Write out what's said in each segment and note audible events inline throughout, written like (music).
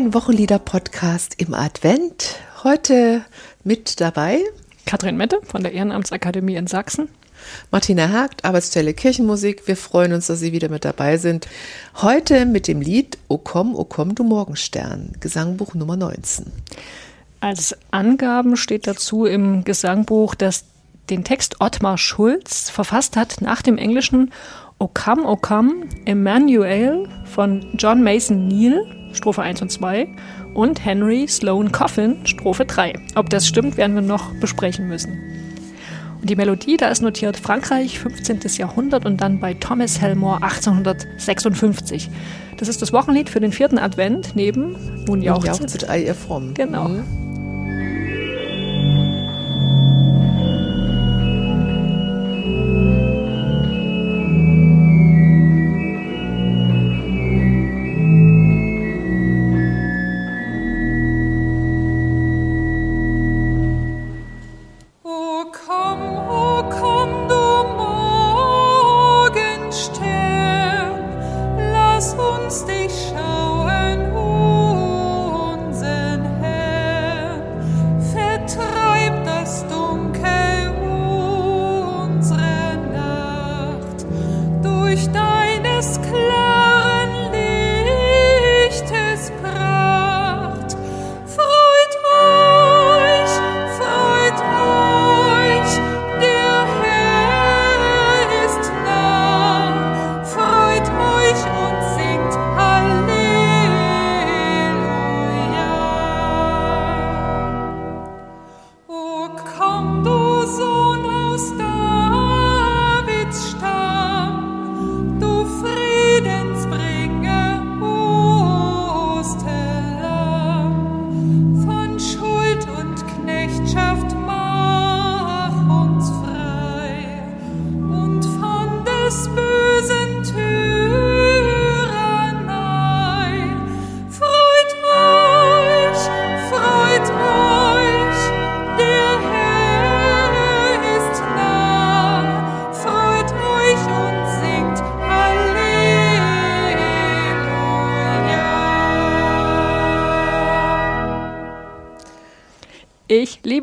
Ein Wochenlieder-Podcast im Advent. Heute mit dabei Katrin Mette von der Ehrenamtsakademie in Sachsen. Martina Hagt, Arbeitsstelle Kirchenmusik. Wir freuen uns, dass Sie wieder mit dabei sind. Heute mit dem Lied O komm, o komm, du Morgenstern, Gesangbuch Nummer 19. Als Angaben steht dazu im Gesangbuch, dass den Text Ottmar Schulz verfasst hat nach dem englischen O come, o come, Emmanuel von John Mason Neal, Strophe 1 und 2 und Henry Sloane Coffin, Strophe 3. Ob das stimmt, werden wir noch besprechen müssen. Und die Melodie, da ist notiert Frankreich 15. Jahrhundert und dann bei Thomas Helmore 1856. Das ist das Wochenlied für den vierten Advent neben Nun jauchzet all ihr fromm. Genau. Mhm.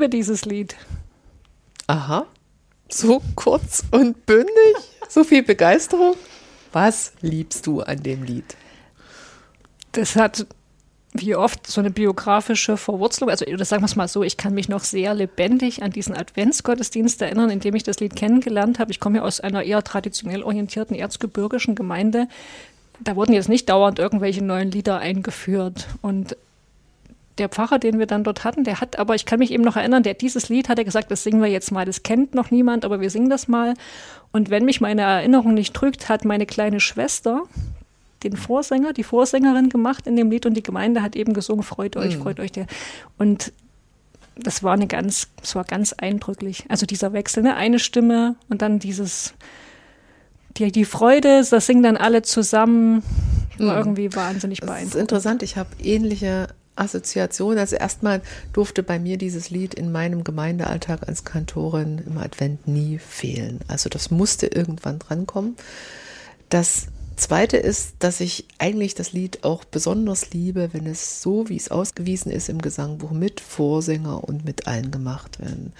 Liebe dieses Lied. Aha. So kurz und bündig, so viel Begeisterung. Was liebst du an dem Lied? Das hat wie oft so eine biografische Verwurzelung. Also, oder sagen wir es mal so, ich kann mich noch sehr lebendig an diesen Adventsgottesdienst erinnern, in dem ich das Lied kennengelernt habe. Ich komme ja aus einer eher traditionell orientierten erzgebirgischen Gemeinde. Da wurden jetzt nicht dauernd irgendwelche neuen Lieder eingeführt. Und der Pfarrer, den wir dann dort hatten, der hat, aber ich kann mich eben noch erinnern, der dieses Lied hat er gesagt, das singen wir jetzt mal, das kennt noch niemand, aber wir singen das mal. Und wenn mich meine Erinnerung nicht trügt, hat meine kleine Schwester den Vorsänger, die Vorsängerin gemacht in dem Lied und die Gemeinde hat eben gesungen, freut euch, mhm. freut euch. Und das war eine ganz, das war ganz eindrücklich. Also dieser Wechsel, ne? eine Stimme und dann dieses, die, die Freude, das singen dann alle zusammen, war mhm. irgendwie wahnsinnig beeindruckend. Das ist interessant, ich habe ähnliche Assoziation. Also erstmal durfte bei mir dieses Lied in meinem Gemeindealltag als Kantorin im Advent nie fehlen. Also das musste irgendwann drankommen. Das Zweite ist, dass ich eigentlich das Lied auch besonders liebe, wenn es so, wie es ausgewiesen ist im Gesangbuch, mit Vorsänger und mit allen gemacht werden.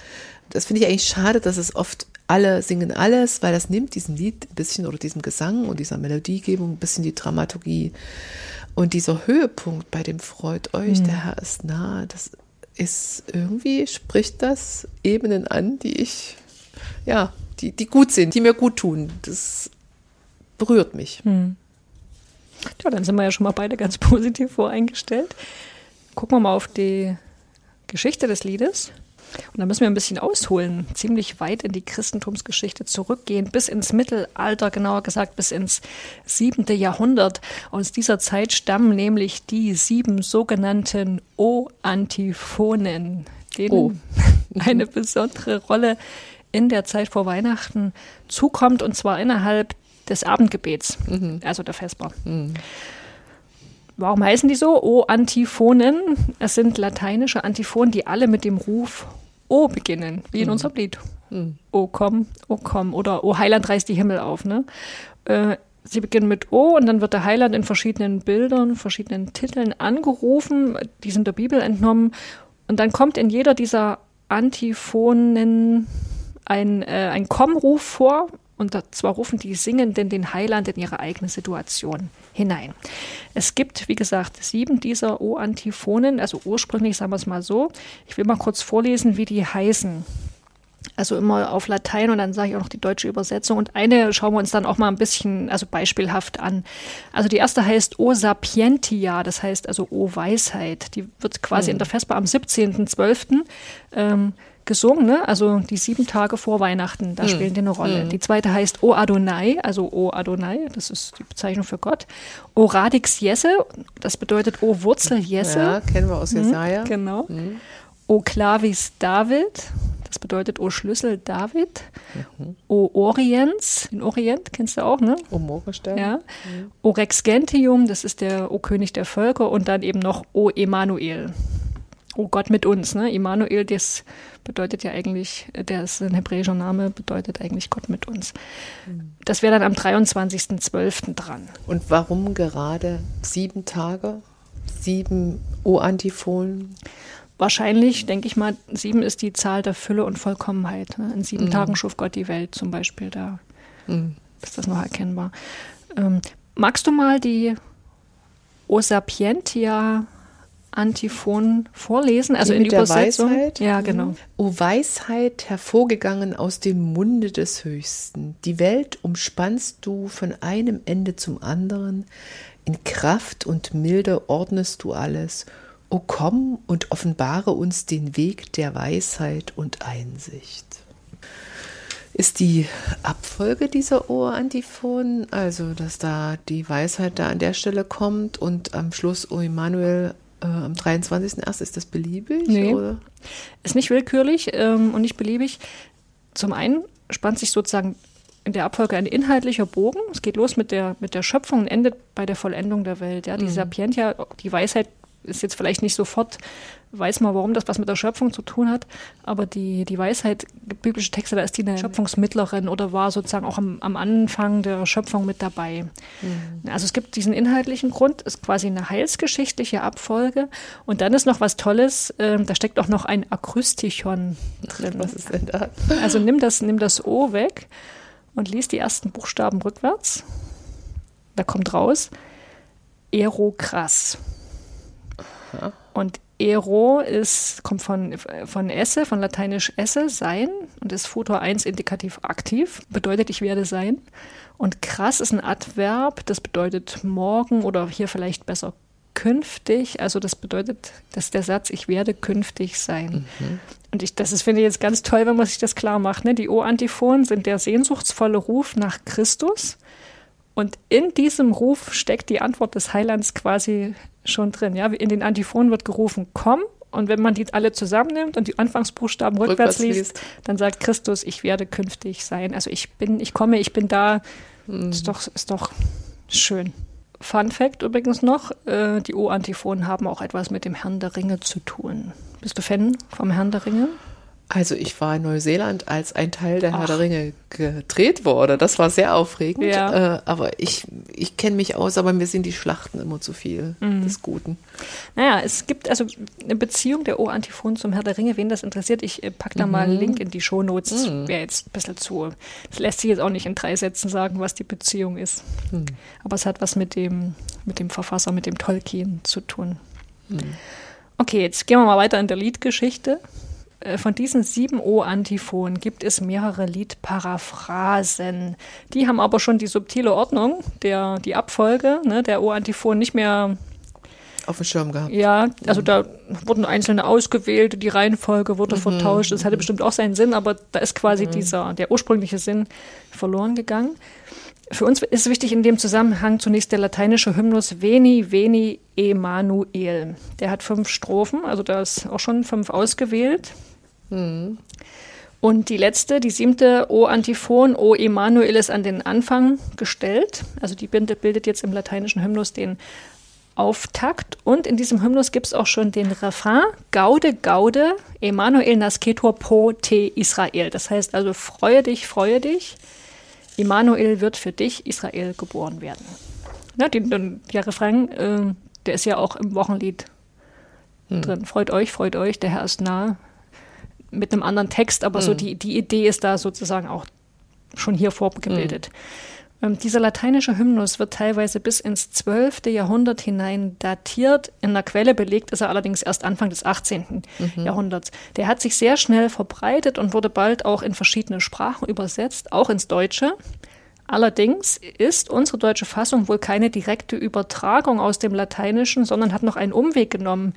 Das finde ich eigentlich schade, dass es oft alle singen alles, weil das nimmt diesem Lied ein bisschen oder diesem Gesang und dieser Melodiegebung ein bisschen die Dramaturgie und dieser Höhepunkt bei dem Freut euch, mhm. der Herr ist nah, das ist irgendwie, spricht das Ebenen an, die ich, ja, die, die gut sind, die mir gut tun. Das berührt mich. Mhm. Ja, dann sind wir ja schon mal beide ganz (laughs) positiv voreingestellt. Gucken wir mal auf die Geschichte des Liedes. Und da müssen wir ein bisschen ausholen, ziemlich weit in die Christentumsgeschichte zurückgehen, bis ins Mittelalter, genauer gesagt bis ins siebente Jahrhundert. Aus dieser Zeit stammen nämlich die sieben sogenannten O-Antiphonen, denen oh. (laughs) eine besondere Rolle in der Zeit vor Weihnachten zukommt, und zwar innerhalb des Abendgebets, mhm. also der Vesper. Mhm. Warum heißen die so? O-Antiphonen. Es sind lateinische Antiphonen, die alle mit dem Ruf O beginnen, wie in mhm. unserem Lied. Mhm. O komm, O komm. Oder O Heiland reißt die Himmel auf. Ne? Äh, sie beginnen mit O und dann wird der Heiland in verschiedenen Bildern, verschiedenen Titeln angerufen, die sind der Bibel entnommen. Und dann kommt in jeder dieser Antiphonen ein, äh, ein Kommruf vor. Und zwar rufen die Singenden den Heiland in ihre eigene Situation hinein. Es gibt, wie gesagt, sieben dieser O-Antiphonen, also ursprünglich sagen wir es mal so. Ich will mal kurz vorlesen, wie die heißen. Also immer auf Latein und dann sage ich auch noch die deutsche Übersetzung. Und eine schauen wir uns dann auch mal ein bisschen, also beispielhaft an. Also die erste heißt O Sapientia, das heißt also O Weisheit. Die wird quasi mhm. in der Vesper am 17.12. Ähm, gesungen, ne? also die sieben Tage vor Weihnachten, da mhm. spielen die eine Rolle. Mhm. Die zweite heißt O Adonai, also O Adonai, das ist die Bezeichnung für Gott. O Radix Jesse, das bedeutet O Wurzel Jesse. Ja, kennen wir aus mhm, Jesaja. Mhm, genau. Mhm. O Clavis David, das bedeutet O Schlüssel David. Mhm. O Oriens, den Orient kennst du auch, ne? O Morgenstern. Ja. Mhm. O Rex Gentium, das ist der O König der Völker. Und dann eben noch O Emanuel. O Gott mit uns, ne? Emanuel, das bedeutet ja eigentlich, der ist ein hebräischer Name, bedeutet eigentlich Gott mit uns. Mhm. Das wäre dann am 23.12. dran. Und warum gerade sieben Tage? Sieben O-Antiphonen? Wahrscheinlich, denke ich mal, sieben ist die Zahl der Fülle und Vollkommenheit. Ne? In sieben mhm. Tagen schuf Gott die Welt zum Beispiel. Da mhm. ist das noch erkennbar. Ähm, magst du mal die O Sapientia Antiphon vorlesen, also die in Übersetzung. Weisheit? Ja, genau. O Weisheit, hervorgegangen aus dem Munde des Höchsten, die Welt umspannst du von einem Ende zum anderen, in Kraft und Milde ordnest du alles O komm und offenbare uns den Weg der Weisheit und Einsicht. Ist die Abfolge dieser Ohr-Antiphonen, also dass da die Weisheit da an der Stelle kommt und am Schluss O Immanuel äh, am 23.01. ist das beliebig? Nee, oder? ist nicht willkürlich ähm, und nicht beliebig. Zum einen spannt sich sozusagen in der Abfolge ein inhaltlicher Bogen. Es geht los mit der, mit der Schöpfung und endet bei der Vollendung der Welt. Ja, die mhm. Sapientia, die Weisheit ist jetzt vielleicht nicht sofort, weiß man, warum das was mit der Schöpfung zu tun hat, aber die, die Weisheit, biblische Texte, da ist die eine Schöpfungsmittlerin oder war sozusagen auch am, am Anfang der Schöpfung mit dabei. Mhm. Also es gibt diesen inhaltlichen Grund, ist quasi eine heilsgeschichtliche Abfolge und dann ist noch was Tolles, äh, da steckt auch noch ein Akrystichon drin. Was ist denn da? Also nimm das, nimm das O weg und lies die ersten Buchstaben rückwärts. Da kommt raus Aerokrass. Und Ero ist, kommt von, von esse, von lateinisch esse, sein und ist Futur 1 indikativ aktiv, bedeutet ich werde sein. Und krass ist ein Adverb, das bedeutet morgen oder hier vielleicht besser künftig. Also das bedeutet, dass der Satz ich werde künftig sein. Mhm. Und ich, das ist, finde ich jetzt ganz toll, wenn man sich das klar macht. Ne? Die O-Antiphonen sind der sehnsuchtsvolle Ruf nach Christus. Und in diesem Ruf steckt die Antwort des Heilands quasi schon drin. Ja, in den Antiphonen wird gerufen, komm. Und wenn man die alle zusammennimmt und die Anfangsbuchstaben rückwärts, rückwärts liest, dann sagt Christus, ich werde künftig sein. Also ich bin, ich komme, ich bin da. Mhm. Ist doch, ist doch schön. Fun Fact übrigens noch, äh, die O-Antiphonen haben auch etwas mit dem Herrn der Ringe zu tun. Bist du Fan vom Herrn der Ringe? Also ich war in Neuseeland, als ein Teil der Ach. Herr der Ringe gedreht wurde. Das war sehr aufregend. Ja. Äh, aber ich, ich kenne mich aus, aber mir sind die Schlachten immer zu viel mhm. des Guten. Naja, es gibt also eine Beziehung der O-Antiphon zum Herr der Ringe. Wen das interessiert, ich äh, packe da mhm. mal einen Link in die Shownotes. Das mhm. wäre jetzt ein bisschen zu. Es lässt sich jetzt auch nicht in drei Sätzen sagen, was die Beziehung ist. Mhm. Aber es hat was mit dem, mit dem Verfasser, mit dem Tolkien zu tun. Mhm. Okay, jetzt gehen wir mal weiter in der Liedgeschichte. Von diesen sieben O-Antiphonen gibt es mehrere Liedparaphrasen. Die haben aber schon die subtile Ordnung, der, die Abfolge ne, der O-Antiphonen nicht mehr auf dem Schirm gehabt. Ja, also da wurden einzelne ausgewählt, die Reihenfolge wurde mhm. vertauscht. Das hatte bestimmt auch seinen Sinn, aber da ist quasi mhm. dieser, der ursprüngliche Sinn verloren gegangen. Für uns ist wichtig in dem Zusammenhang zunächst der lateinische Hymnus Veni, Veni, Emanuel. Der hat fünf Strophen, also da ist auch schon fünf ausgewählt. Mhm. Und die letzte, die siebte O Antiphon, O Emanuel ist an den Anfang gestellt. Also die bildet jetzt im lateinischen Hymnus den Auftakt. Und in diesem Hymnus gibt es auch schon den Refrain Gaude, Gaude, Emanuel nascetur po te Israel. Das heißt also, freue dich, freue dich. Immanuel wird für dich, Israel, geboren werden. Ja, die, der Refrain, äh, der ist ja auch im Wochenlied hm. drin. Freut euch, freut euch, der Herr ist nah. Mit einem anderen Text, aber hm. so die, die Idee ist da sozusagen auch schon hier vorgebildet. Hm. Ähm, dieser lateinische Hymnus wird teilweise bis ins 12. Jahrhundert hinein datiert. In der Quelle belegt ist er allerdings erst Anfang des 18. Mhm. Jahrhunderts. Der hat sich sehr schnell verbreitet und wurde bald auch in verschiedene Sprachen übersetzt, auch ins Deutsche. Allerdings ist unsere deutsche Fassung wohl keine direkte Übertragung aus dem Lateinischen, sondern hat noch einen Umweg genommen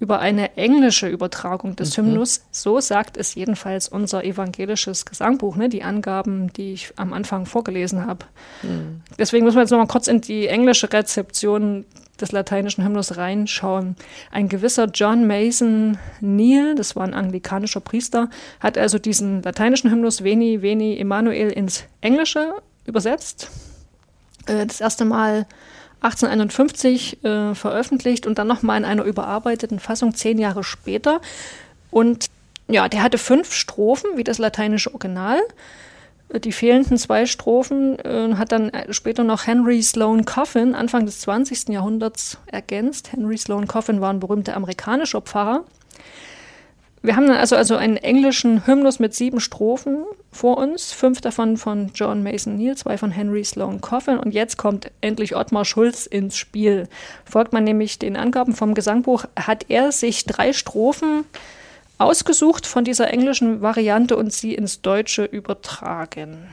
über eine englische Übertragung des mhm. Hymnus. So sagt es jedenfalls unser evangelisches Gesangbuch, ne? die Angaben, die ich am Anfang vorgelesen habe. Mhm. Deswegen müssen wir jetzt noch mal kurz in die englische Rezeption des lateinischen Hymnus reinschauen. Ein gewisser John Mason Neal, das war ein anglikanischer Priester, hat also diesen lateinischen Hymnus Veni, Veni, Emmanuel ins Englische übersetzt. Äh, das erste Mal 1851 äh, veröffentlicht und dann nochmal in einer überarbeiteten Fassung zehn Jahre später. Und ja, der hatte fünf Strophen, wie das lateinische Original. Äh, die fehlenden zwei Strophen äh, hat dann äh, später noch Henry Sloane Coffin, Anfang des 20. Jahrhunderts, ergänzt. Henry Sloane Coffin war ein berühmter amerikanischer Pfarrer wir haben also, also einen englischen Hymnus mit sieben Strophen vor uns, fünf davon von John Mason Neal, zwei von Henry Sloane Coffin und jetzt kommt endlich Ottmar Schulz ins Spiel. Folgt man nämlich den Angaben vom Gesangbuch, hat er sich drei Strophen ausgesucht von dieser englischen Variante und sie ins Deutsche übertragen.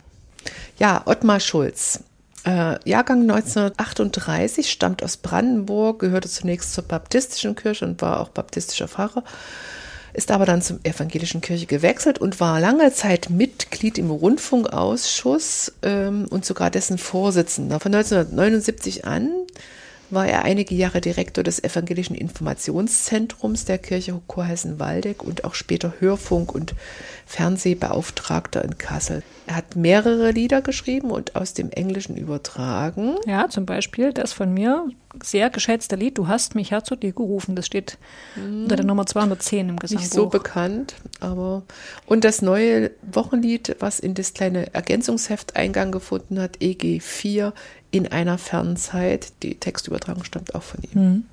Ja, Ottmar Schulz. Äh, Jahrgang 1938, stammt aus Brandenburg, gehörte zunächst zur baptistischen Kirche und war auch baptistischer Pfarrer ist aber dann zum evangelischen Kirche gewechselt und war lange Zeit Mitglied im Rundfunkausschuss ähm, und sogar dessen Vorsitzender. Von 1979 an war er einige Jahre Direktor des Evangelischen Informationszentrums der Kirche Chorhessen-Waldeck und auch später Hörfunk- und Fernsehbeauftragter in Kassel. Er hat mehrere Lieder geschrieben und aus dem Englischen übertragen. Ja, zum Beispiel das von mir sehr geschätzte Lied Du hast mich her zu dir gerufen. Das steht hm. unter der Nummer 210 im Gesangbuch. Nicht so bekannt, aber und das neue Wochenlied, was in das kleine Ergänzungsheft Eingang gefunden hat, EG 4 in einer fernen Zeit. Die Textübertragung stammt auch von ihm. Mhm.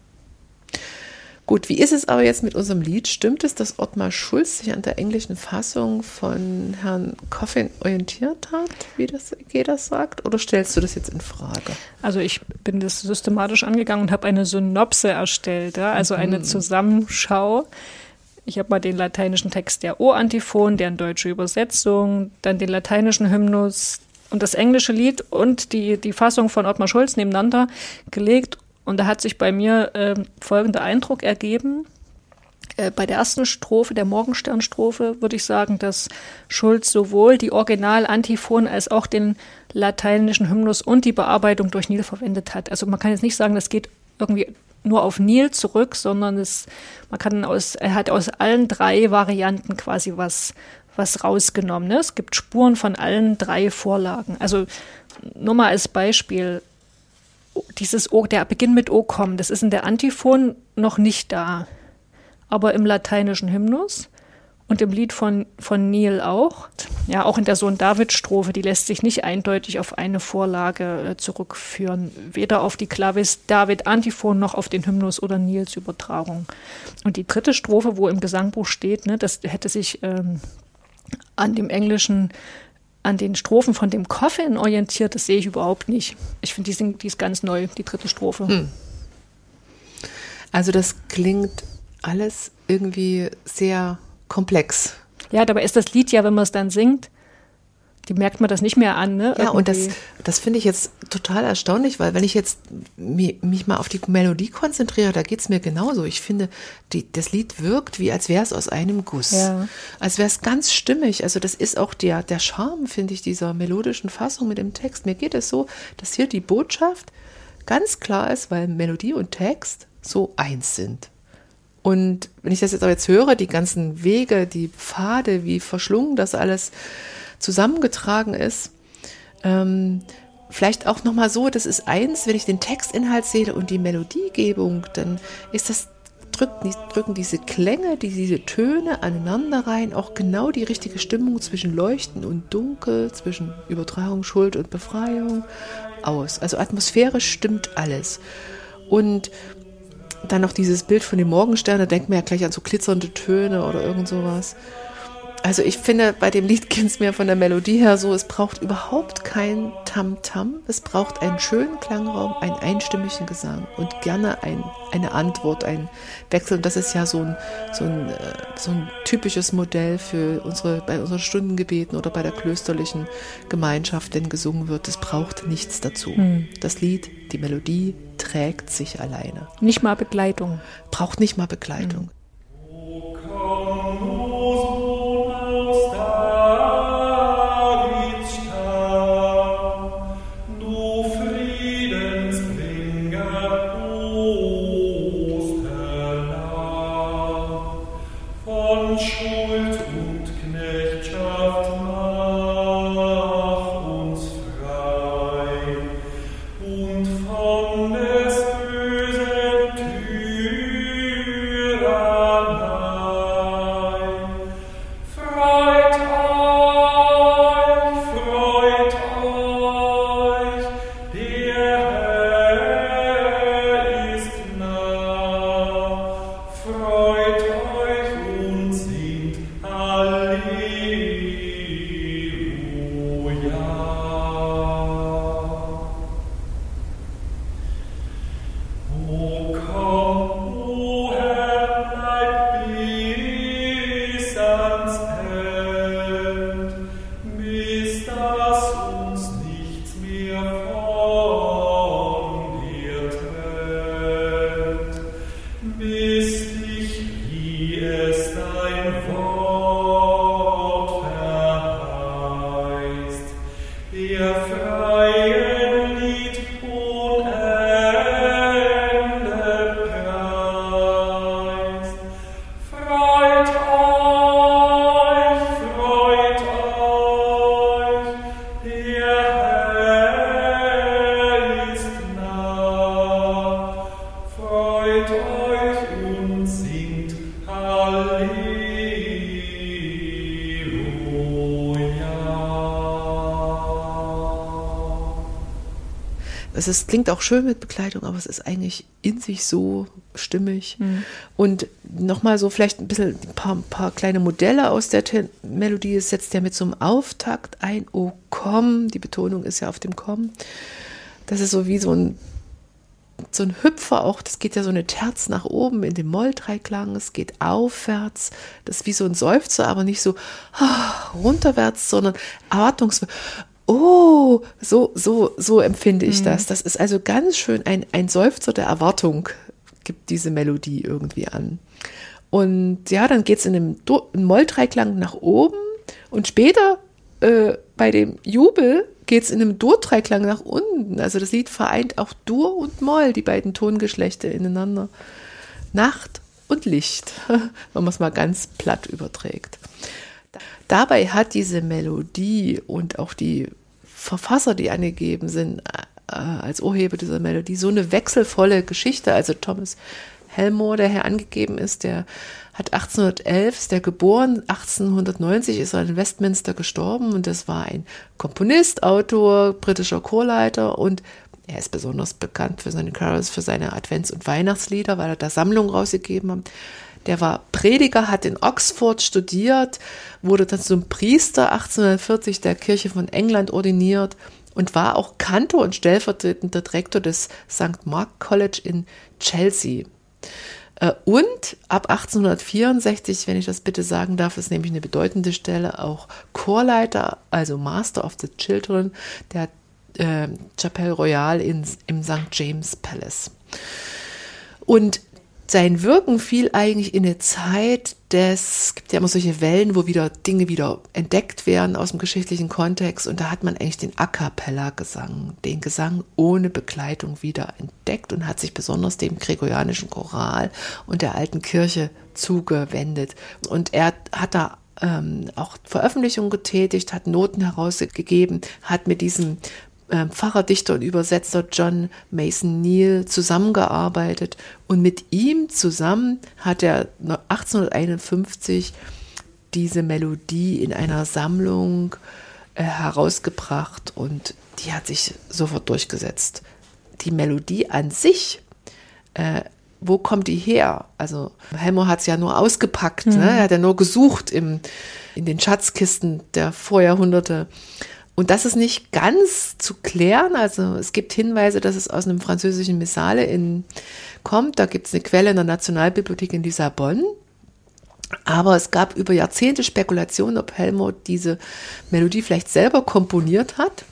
Gut, wie ist es aber jetzt mit unserem Lied? Stimmt es, dass Ottmar Schulz sich an der englischen Fassung von Herrn Coffin orientiert hat, wie das Geda sagt? Oder stellst du das jetzt in Frage? Also ich bin das systematisch angegangen und habe eine Synopse erstellt, ja? also eine mhm. Zusammenschau. Ich habe mal den lateinischen Text der O-Antiphon, deren deutsche Übersetzung, dann den lateinischen Hymnus, und das englische Lied und die, die Fassung von Ottmar Schulz nebeneinander gelegt. Und da hat sich bei mir äh, folgender Eindruck ergeben. Äh, bei der ersten Strophe, der Morgensternstrophe, würde ich sagen, dass Schulz sowohl die Original-Antiphon als auch den lateinischen Hymnus und die Bearbeitung durch Nil verwendet hat. Also man kann jetzt nicht sagen, das geht irgendwie nur auf Nil zurück, sondern es, man kann aus, er hat aus allen drei Varianten quasi was was rausgenommen. Ne? Es gibt Spuren von allen drei Vorlagen. Also nur mal als Beispiel, dieses O, der Beginn mit O kommen, das ist in der Antiphon noch nicht da, aber im lateinischen Hymnus und im Lied von, von Neil auch. Ja, auch in der Sohn David-Strophe, die lässt sich nicht eindeutig auf eine Vorlage äh, zurückführen. Weder auf die Clavis David-Antiphon noch auf den Hymnus oder Nils Übertragung. Und die dritte Strophe, wo im Gesangbuch steht, ne, das hätte sich ähm, an dem Englischen, an den Strophen von dem Coffin orientiert, das sehe ich überhaupt nicht. Ich finde, die, die ist ganz neu, die dritte Strophe. Hm. Also das klingt alles irgendwie sehr komplex. Ja, dabei ist das Lied ja, wenn man es dann singt, die merkt man das nicht mehr an. Ne? Ja, und das, das finde ich jetzt total erstaunlich, weil wenn ich jetzt mich, mich mal auf die Melodie konzentriere, da geht es mir genauso. Ich finde, die, das Lied wirkt, wie als wäre es aus einem Guss. Ja. Als wäre es ganz stimmig. Also das ist auch der, der Charme, finde ich, dieser melodischen Fassung mit dem Text. Mir geht es so, dass hier die Botschaft ganz klar ist, weil Melodie und Text so eins sind. Und wenn ich das jetzt aber jetzt höre, die ganzen Wege, die Pfade, wie verschlungen das alles zusammengetragen ist. Ähm, vielleicht auch nochmal so, das ist eins, wenn ich den Textinhalt sehe und die Melodiegebung, dann ist das drückt, drücken diese Klänge, die, diese Töne aneinander rein, auch genau die richtige Stimmung zwischen Leuchten und Dunkel, zwischen Übertragung, Schuld und Befreiung aus. Also atmosphärisch stimmt alles. Und dann noch dieses Bild von dem Morgenstern, da denkt man ja gleich an so glitzernde Töne oder irgend sowas. Also ich finde, bei dem Lied geht es mir von der Melodie her so, es braucht überhaupt kein Tam-Tam. Es braucht einen schönen Klangraum, einen einstimmigen Gesang und gerne ein, eine Antwort, ein Wechsel. Und das ist ja so ein, so ein, äh, so ein typisches Modell für unsere, bei unseren Stundengebeten oder bei der klösterlichen Gemeinschaft, wenn gesungen wird. Es braucht nichts dazu. Hm. Das Lied, die Melodie trägt sich alleine. Nicht mal Begleitung. Braucht nicht mal Begleitung. Hm. Es ist, klingt auch schön mit Begleitung, aber es ist eigentlich in sich so stimmig. Mhm. Und nochmal so vielleicht ein bisschen ein paar, paar kleine Modelle aus der Te Melodie. Es setzt ja mit so einem Auftakt ein, oh komm, die Betonung ist ja auf dem komm. Das ist so wie so ein, so ein Hüpfer auch, das geht ja so eine Terz nach oben in dem Moll-Dreiklang, es geht aufwärts, das ist wie so ein Seufzer, aber nicht so ah, runterwärts, sondern erwartungsvoll oh, so, so, so empfinde ich mhm. das. Das ist also ganz schön ein, ein Seufzer der Erwartung, gibt diese Melodie irgendwie an. Und ja, dann geht es in einem, Moll-Dreiklang nach oben und später äh, bei dem Jubel geht es in einem Dur-Dreiklang nach unten. Also das Lied vereint auch Dur und Moll, die beiden Tongeschlechter ineinander. Nacht und Licht, (laughs) wenn man es mal ganz platt überträgt. Dabei hat diese Melodie und auch die Verfasser, die angegeben sind äh, als Urheber dieser Melodie, so eine wechselvolle Geschichte. Also Thomas Helmore, der hier angegeben ist, der hat 1811, ist der geboren, 1890 ist er in Westminster gestorben und das war ein Komponist, Autor, britischer Chorleiter und er ist besonders bekannt für seine Carols, für seine Advents- und Weihnachtslieder, weil er da Sammlungen rausgegeben hat. Der war Prediger, hat in Oxford studiert, wurde dann zum Priester 1840 der Kirche von England ordiniert und war auch Kantor und stellvertretender Direktor des St. Mark College in Chelsea. Äh, und ab 1864, wenn ich das bitte sagen darf, ist nämlich eine bedeutende Stelle, auch Chorleiter, also Master of the Children der äh, Chapelle Royale in, im St. James Palace. Und sein Wirken fiel eigentlich in eine Zeit des, es gibt ja immer solche Wellen, wo wieder Dinge wieder entdeckt werden aus dem geschichtlichen Kontext und da hat man eigentlich den A cappella Gesang, den Gesang ohne Begleitung wieder entdeckt und hat sich besonders dem gregorianischen Choral und der alten Kirche zugewendet. Und er hat da ähm, auch Veröffentlichungen getätigt, hat Noten herausgegeben, hat mit diesem äh, Pfarrer, Dichter und Übersetzer John Mason Neal zusammengearbeitet und mit ihm zusammen hat er 1851 diese Melodie in einer Sammlung äh, herausgebracht und die hat sich sofort durchgesetzt. Die Melodie an sich, äh, wo kommt die her? Also Helmer hat es ja nur ausgepackt, mhm. ne? er hat ja nur gesucht im, in den Schatzkisten der Vorjahrhunderte. Und das ist nicht ganz zu klären. Also es gibt Hinweise, dass es aus einem französischen Missale in, kommt. Da gibt es eine Quelle in der Nationalbibliothek in Lissabon. Aber es gab über Jahrzehnte Spekulationen, ob Helmut diese Melodie vielleicht selber komponiert hat,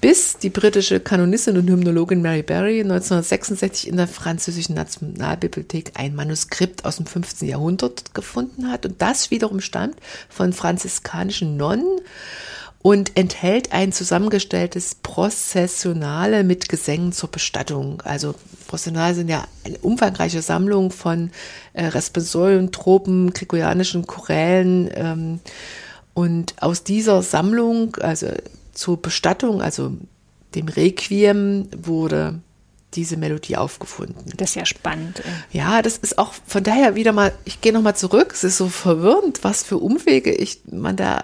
bis die britische Kanonistin und Hymnologin Mary Berry 1966 in der französischen Nationalbibliothek ein Manuskript aus dem 15. Jahrhundert gefunden hat. Und das wiederum stammt von franziskanischen Nonnen und enthält ein zusammengestelltes Prozessionale mit Gesängen zur Bestattung. Also Prozessionale sind ja eine umfangreiche Sammlung von äh, Responsorien, Tropen, gregorianischen Chorälen. Ähm, und aus dieser Sammlung, also zur Bestattung, also dem Requiem, wurde diese Melodie aufgefunden. Das ist ja spannend. Ja, das ist auch von daher wieder mal, ich gehe nochmal zurück, es ist so verwirrend, was für Umwege ich man da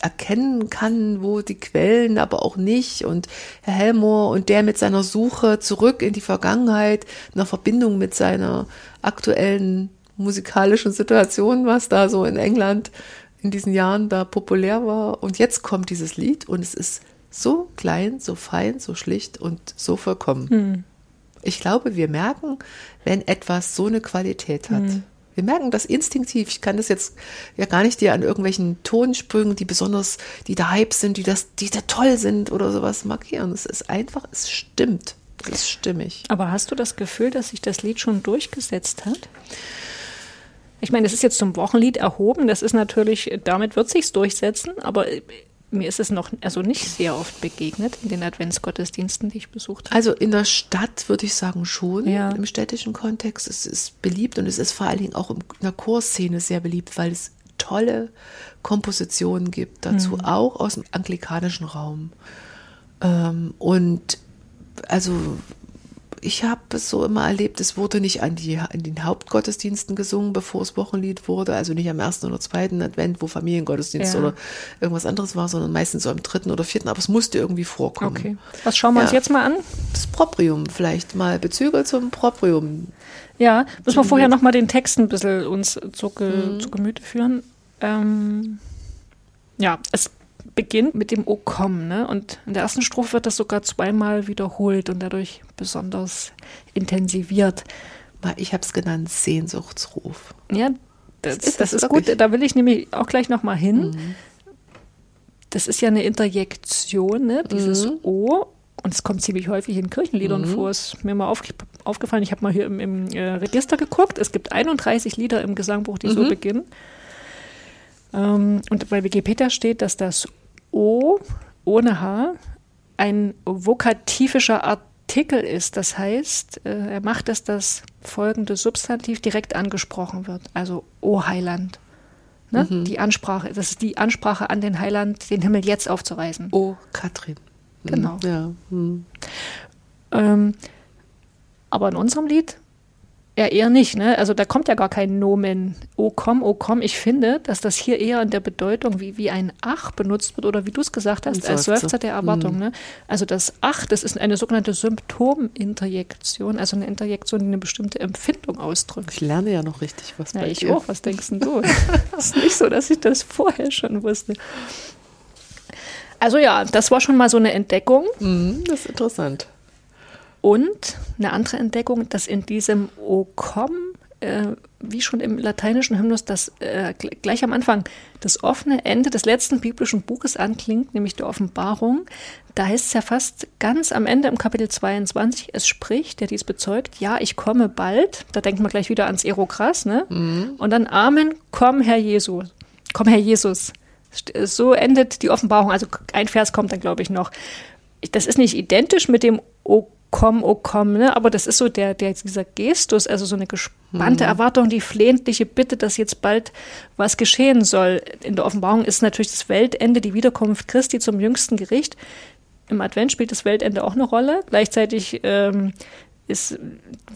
erkennen kann, wo die Quellen, aber auch nicht. Und Herr Helmor und der mit seiner Suche zurück in die Vergangenheit, in der Verbindung mit seiner aktuellen musikalischen Situation, was da so in England in diesen Jahren da populär war. Und jetzt kommt dieses Lied und es ist so klein, so fein, so schlicht und so vollkommen. Hm. Ich glaube, wir merken, wenn etwas so eine Qualität hat. Hm. Wir merken das instinktiv. Ich kann das jetzt ja gar nicht dir an irgendwelchen Tonsprüngen, die besonders, die da Hype sind, die das, die da toll sind oder sowas markieren. Es ist einfach, es stimmt. Es ist stimmig. Aber hast du das Gefühl, dass sich das Lied schon durchgesetzt hat? Ich meine, es ist jetzt zum Wochenlied erhoben. Das ist natürlich, damit wird sich's durchsetzen. Aber mir ist es noch also nicht sehr oft begegnet in den Adventsgottesdiensten, die ich besucht habe. Also in der Stadt würde ich sagen schon, ja. im städtischen Kontext. Es ist beliebt und es ist vor allen Dingen auch in der Chorszene sehr beliebt, weil es tolle Kompositionen gibt, dazu mhm. auch aus dem anglikanischen Raum. Ähm, und also ich habe es so immer erlebt, es wurde nicht an, die, an den Hauptgottesdiensten gesungen, bevor es Wochenlied wurde, also nicht am ersten oder zweiten Advent, wo Familiengottesdienst ja. oder irgendwas anderes war, sondern meistens so am dritten oder vierten, aber es musste irgendwie vorkommen. Okay. Was schauen wir ja. uns jetzt mal an? Das Proprium, vielleicht mal Bezüge zum Proprium. Ja, müssen wir vorher nochmal den Text ein bisschen uns zu, mhm. zu Gemüte führen. Ähm, ja, es beginnt mit dem O komm, ne? Und in der ersten Strophe wird das sogar zweimal wiederholt und dadurch besonders intensiviert. Ich habe es genannt Sehnsuchtsruf. Ja, das, das ist, das ist gut. Da will ich nämlich auch gleich noch mal hin. Mhm. Das ist ja eine Interjektion, ne? Dieses mhm. O. Und es kommt ziemlich häufig in Kirchenliedern mhm. vor. Ist mir mal auf, aufgefallen. Ich habe mal hier im, im äh, Register geguckt. Es gibt 31 Lieder im Gesangbuch, die so mhm. beginnen. Ähm, und bei Wikipedia steht, dass das O ohne H ein vokativischer Artikel ist. Das heißt, äh, er macht, dass das folgende Substantiv direkt angesprochen wird. Also O Heiland. Ne? Mhm. Die Ansprache, das ist die Ansprache an den Heiland, den Himmel jetzt aufzureißen. O Katrin. Genau. Ja. Mhm. Ähm, aber in unserem Lied ja, eher nicht, ne? Also da kommt ja gar kein Nomen. Oh komm, oh komm. Ich finde, dass das hier eher in der Bedeutung wie, wie ein Ach benutzt wird oder wie du es gesagt hast, als Seufzer der Erwartung. Mhm. Ne? Also das Ach, das ist eine sogenannte Symptominterjektion, also eine Interjektion, die eine bestimmte Empfindung ausdrückt. Ich lerne ja noch richtig was ja, bei ich dir. auch. Was denkst du? Es (laughs) (laughs) ist nicht so, dass ich das vorher schon wusste. Also ja, das war schon mal so eine Entdeckung. Mhm, das ist interessant. Und eine andere Entdeckung, dass in diesem O komm, äh, wie schon im lateinischen Hymnus, das äh, gleich am Anfang das offene Ende des letzten biblischen Buches anklingt, nämlich der Offenbarung. Da heißt es ja fast ganz am Ende im Kapitel 22, es spricht, der dies bezeugt, ja, ich komme bald. Da denkt man gleich wieder ans Erokras, ne? Mhm. Und dann Amen, komm, Herr Jesus. Komm, Herr Jesus. So endet die Offenbarung. Also ein Vers kommt dann, glaube ich, noch. Das ist nicht identisch mit dem O komm, oh komm, ne? Aber das ist so der, der, dieser Gestus, also so eine gespannte mhm. Erwartung, die flehentliche Bitte, dass jetzt bald was geschehen soll. In der Offenbarung ist natürlich das Weltende, die Wiederkunft Christi zum jüngsten Gericht. im Advent spielt das Weltende auch eine Rolle. Gleichzeitig ähm, ist,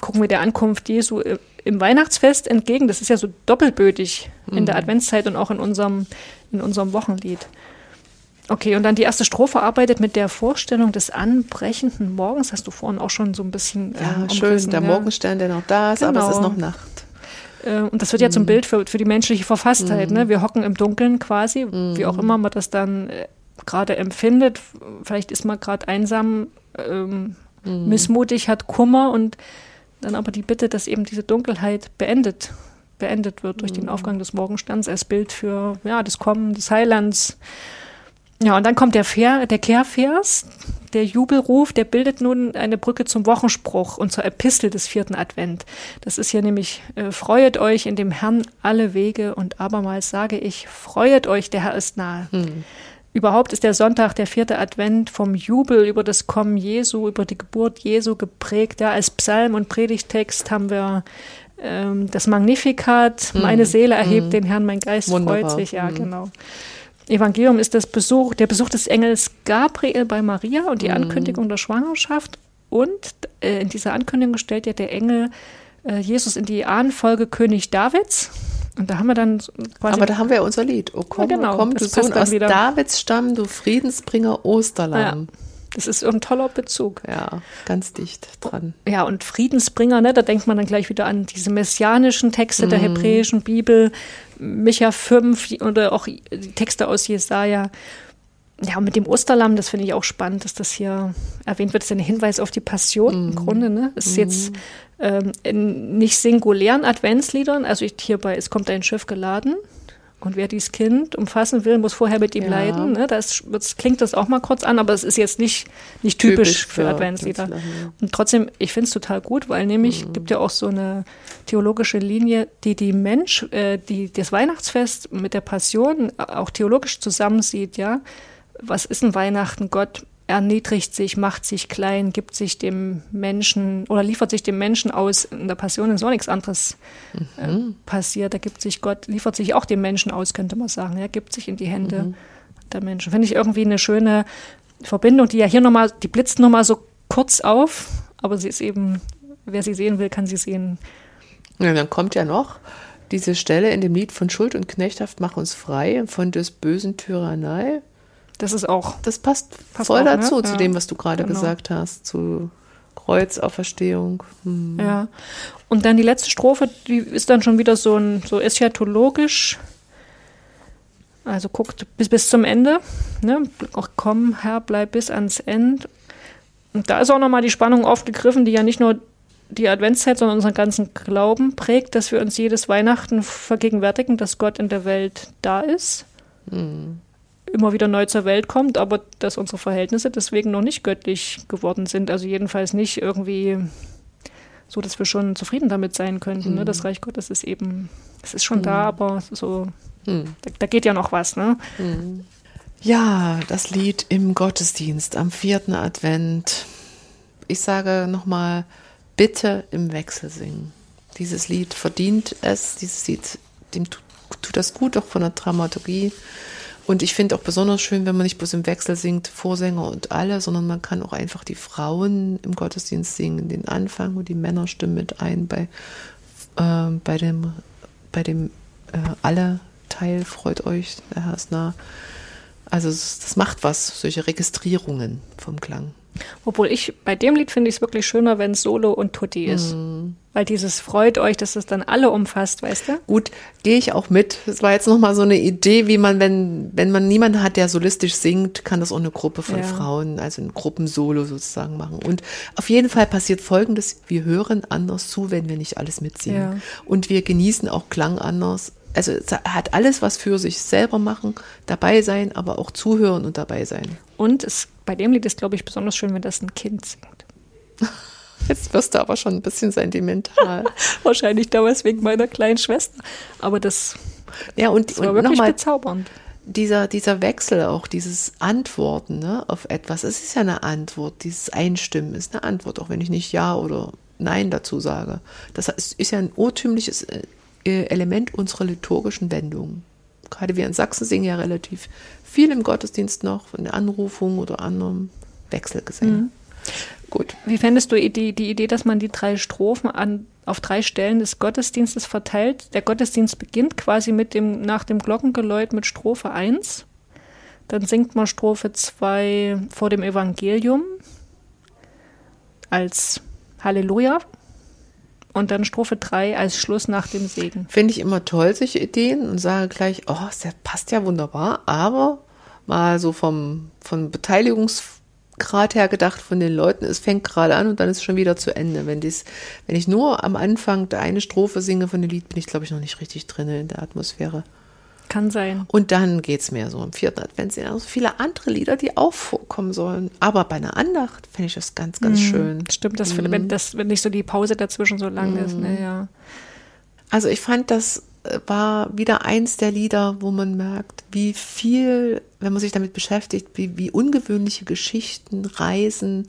gucken wir der Ankunft Jesu im Weihnachtsfest entgegen. Das ist ja so doppelbötig mhm. in der mhm. Adventszeit und auch in unserem, in unserem Wochenlied. Okay, und dann die erste Strophe arbeitet mit der Vorstellung des anbrechenden Morgens. Hast du vorhin auch schon so ein bisschen. Ja, äh, schön, der ja. Morgenstern, der noch da ist, genau. aber es ist genau. noch Nacht. Äh, und das wird ja zum mhm. Bild für, für die menschliche Verfasstheit. Ne? Mhm. Ne? Wir hocken im Dunkeln quasi, mhm. wie auch immer man das dann äh, gerade empfindet. Vielleicht ist man gerade einsam, ähm, mhm. missmutig, hat Kummer und dann aber die Bitte, dass eben diese Dunkelheit beendet, beendet wird durch den mhm. Aufgang des Morgensterns als Bild für ja, das Kommen des Heilands. Ja, und dann kommt der, Ver, der Kehrvers, der Jubelruf, der bildet nun eine Brücke zum Wochenspruch und zur Epistel des vierten Advent. Das ist hier nämlich, äh, freuet euch in dem Herrn alle Wege und abermals sage ich, freuet euch, der Herr ist nahe. Hm. Überhaupt ist der Sonntag, der vierte Advent, vom Jubel über das Kommen Jesu, über die Geburt Jesu geprägt. Ja, als Psalm und Predigtext haben wir ähm, das Magnificat, mm. meine Seele erhebt mm. den Herrn, mein Geist Wunderbar. freut sich. Ja, mm. genau. Evangelium ist das Besuch, der Besuch des Engels Gabriel bei Maria und die Ankündigung der Schwangerschaft. Und äh, in dieser Ankündigung stellt ja der Engel äh, Jesus in die Ahnenfolge König Davids. Und da haben wir dann quasi. Aber da haben wir unser Lied. Oh komm, ja, genau, komm, du Sohn aus wieder. Davids Stamm, du Friedensbringer Osterlamm. Ja. Das ist ein toller Bezug. Ja, ganz dicht dran. Ja, und Friedensbringer, ne, da denkt man dann gleich wieder an diese messianischen Texte mm. der mhm. hebräischen Bibel, Micha 5 oder auch die Texte aus Jesaja. Ja, und mit dem Osterlamm, das finde ich auch spannend, dass das hier erwähnt wird, das ist ein Hinweis auf die Passion mm. im mhm. Grunde. Ne? Es ist mm. jetzt ähm, in nicht singulären Adventsliedern, also ich, hierbei, es kommt ein Schiff geladen und wer dies Kind umfassen will, muss vorher mit ihm ja. leiden. Ne? Das, das, klingt das auch mal kurz an, aber es ist jetzt nicht, nicht typisch, typisch für, für Adventslieder. Und trotzdem, ich finde es total gut, weil nämlich mhm. gibt ja auch so eine theologische Linie, die die Mensch, äh, die das Weihnachtsfest mit der Passion auch theologisch zusammensieht, ja. Was ist ein Weihnachten? Gott erniedrigt sich, macht sich klein, gibt sich dem Menschen oder liefert sich dem Menschen aus. In der Passion ist auch nichts anderes äh, mhm. passiert. Da gibt sich Gott, liefert sich auch dem Menschen aus, könnte man sagen. Er gibt sich in die Hände mhm. der Menschen. Finde ich irgendwie eine schöne Verbindung, die ja hier nochmal, die blitzt nochmal so kurz auf, aber sie ist eben, wer sie sehen will, kann sie sehen. Ja, dann kommt ja noch diese Stelle in dem Lied von Schuld und Knechtschaft, mach uns frei von des bösen Tyrannei. Das ist auch. Das passt, passt voll auch, ne? dazu, ne? zu ja. dem, was du gerade genau. gesagt hast, zu Kreuzauferstehung. Hm. Ja. Und dann die letzte Strophe, die ist dann schon wieder so ein so eschatologisch. Also guckt bis, bis zum Ende. Ne? Auch komm, Herr, bleib bis ans Ende. Und da ist auch nochmal die Spannung aufgegriffen, die ja nicht nur die Adventszeit, sondern unseren ganzen Glauben prägt, dass wir uns jedes Weihnachten vergegenwärtigen, dass Gott in der Welt da ist. Mhm immer wieder neu zur Welt kommt, aber dass unsere Verhältnisse deswegen noch nicht göttlich geworden sind. Also jedenfalls nicht irgendwie so, dass wir schon zufrieden damit sein könnten. Mhm. Ne? Das Reich Gottes ist eben, es ist schon mhm. da, aber so, mhm. da, da, geht ja noch was. Ne? Mhm. Ja, das Lied im Gottesdienst am vierten Advent. Ich sage nochmal, bitte im Wechsel singen. Dieses Lied verdient es, dieses Lied, dem tut, tut das gut, auch von der Dramaturgie. Und ich finde auch besonders schön, wenn man nicht bloß im Wechsel singt, Vorsänger und alle, sondern man kann auch einfach die Frauen im Gottesdienst singen, den Anfang und die Männer stimmen mit ein bei, äh, bei dem, bei dem äh, alle Teil, freut euch, der Herr ist nah. Also das macht was, solche Registrierungen vom Klang. Obwohl ich, bei dem Lied finde ich es wirklich schöner, wenn es Solo und Tutti ist. Mm. Weil dieses freut euch, dass es dann alle umfasst, weißt du? Gut, gehe ich auch mit. Es war jetzt nochmal so eine Idee, wie man, wenn, wenn man niemanden hat, der solistisch singt, kann das auch eine Gruppe von ja. Frauen, also ein Gruppensolo sozusagen machen. Und auf jeden Fall passiert Folgendes, wir hören anders zu, wenn wir nicht alles mitsingen. Ja. Und wir genießen auch Klang anders also es hat alles was für sich selber machen, dabei sein, aber auch zuhören und dabei sein. Und es, bei dem Lied ist, glaube ich, besonders schön, wenn das ein Kind singt. (laughs) Jetzt wirst du aber schon ein bisschen sentimental. (laughs) Wahrscheinlich damals wegen meiner kleinen Schwester. Aber das, ja, und, das war und wirklich bezaubernd. Dieser, dieser Wechsel auch, dieses Antworten ne, auf etwas, es ist ja eine Antwort, dieses Einstimmen ist eine Antwort, auch wenn ich nicht Ja oder Nein dazu sage. Das ist ja ein urtümliches äh, Element unserer liturgischen Wendungen. Gerade wir in Sachsen singen ja relativ viel im Gottesdienst noch, von der Anrufung oder anderem Wechselgesänge. Mhm. Gut. Wie fändest du die, die Idee, dass man die drei Strophen an, auf drei Stellen des Gottesdienstes verteilt? Der Gottesdienst beginnt quasi mit dem, nach dem Glockengeläut mit Strophe 1. Dann singt man Strophe 2 vor dem Evangelium als Halleluja. Und dann Strophe 3 als Schluss nach dem Segen. Finde ich immer toll, solche Ideen und sage gleich, oh, das passt ja wunderbar, aber mal so vom, vom Beteiligungs gerade her gedacht von den Leuten, es fängt gerade an und dann ist es schon wieder zu Ende. Wenn, dies, wenn ich nur am Anfang eine Strophe singe von dem Lied, bin ich, glaube ich, noch nicht richtig drin in der Atmosphäre. Kann sein. Und dann geht es mehr so im vierten Advent. sind also viele andere Lieder, die auch vorkommen sollen. Aber bei einer Andacht finde ich das ganz, ganz mhm. schön. Stimmt, das, mhm. wenn, das, wenn nicht so die Pause dazwischen so lang mhm. ist. Ne, ja. Also ich fand das war wieder eins der Lieder, wo man merkt, wie viel, wenn man sich damit beschäftigt, wie, wie ungewöhnliche Geschichten, Reisen,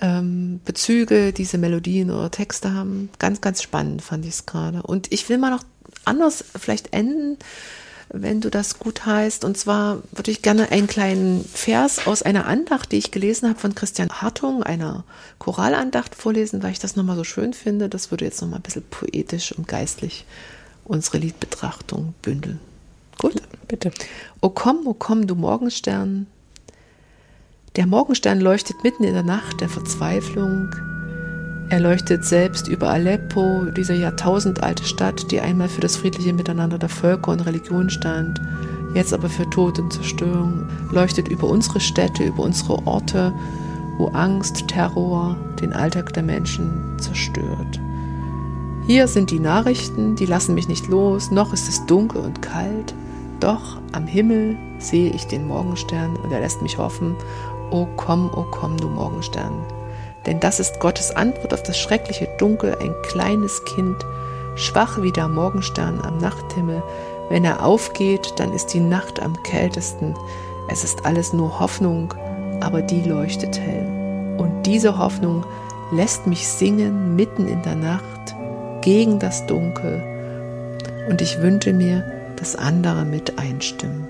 ähm, Bezüge diese Melodien oder Texte haben. Ganz, ganz spannend fand ich es gerade. Und ich will mal noch anders vielleicht enden, wenn du das gut heißt. Und zwar würde ich gerne einen kleinen Vers aus einer Andacht, die ich gelesen habe von Christian Hartung, einer Choralandacht vorlesen, weil ich das nochmal so schön finde. Das würde jetzt nochmal ein bisschen poetisch und geistlich unsere Liedbetrachtung bündeln. Gut? Bitte. O komm, o komm, du Morgenstern. Der Morgenstern leuchtet mitten in der Nacht der Verzweiflung. Er leuchtet selbst über Aleppo, diese jahrtausendalte Stadt, die einmal für das friedliche Miteinander der Völker und Religion stand, jetzt aber für Tod und Zerstörung, leuchtet über unsere Städte, über unsere Orte, wo Angst, Terror den Alltag der Menschen zerstört. Hier sind die Nachrichten, die lassen mich nicht los, noch ist es dunkel und kalt, doch am Himmel sehe ich den Morgenstern und er lässt mich hoffen, O komm, o komm, du Morgenstern. Denn das ist Gottes Antwort auf das schreckliche Dunkel, ein kleines Kind, schwach wie der Morgenstern am Nachthimmel. Wenn er aufgeht, dann ist die Nacht am kältesten. Es ist alles nur Hoffnung, aber die leuchtet hell. Und diese Hoffnung lässt mich singen mitten in der Nacht gegen das Dunkel und ich wünsche mir, dass andere mit einstimmen.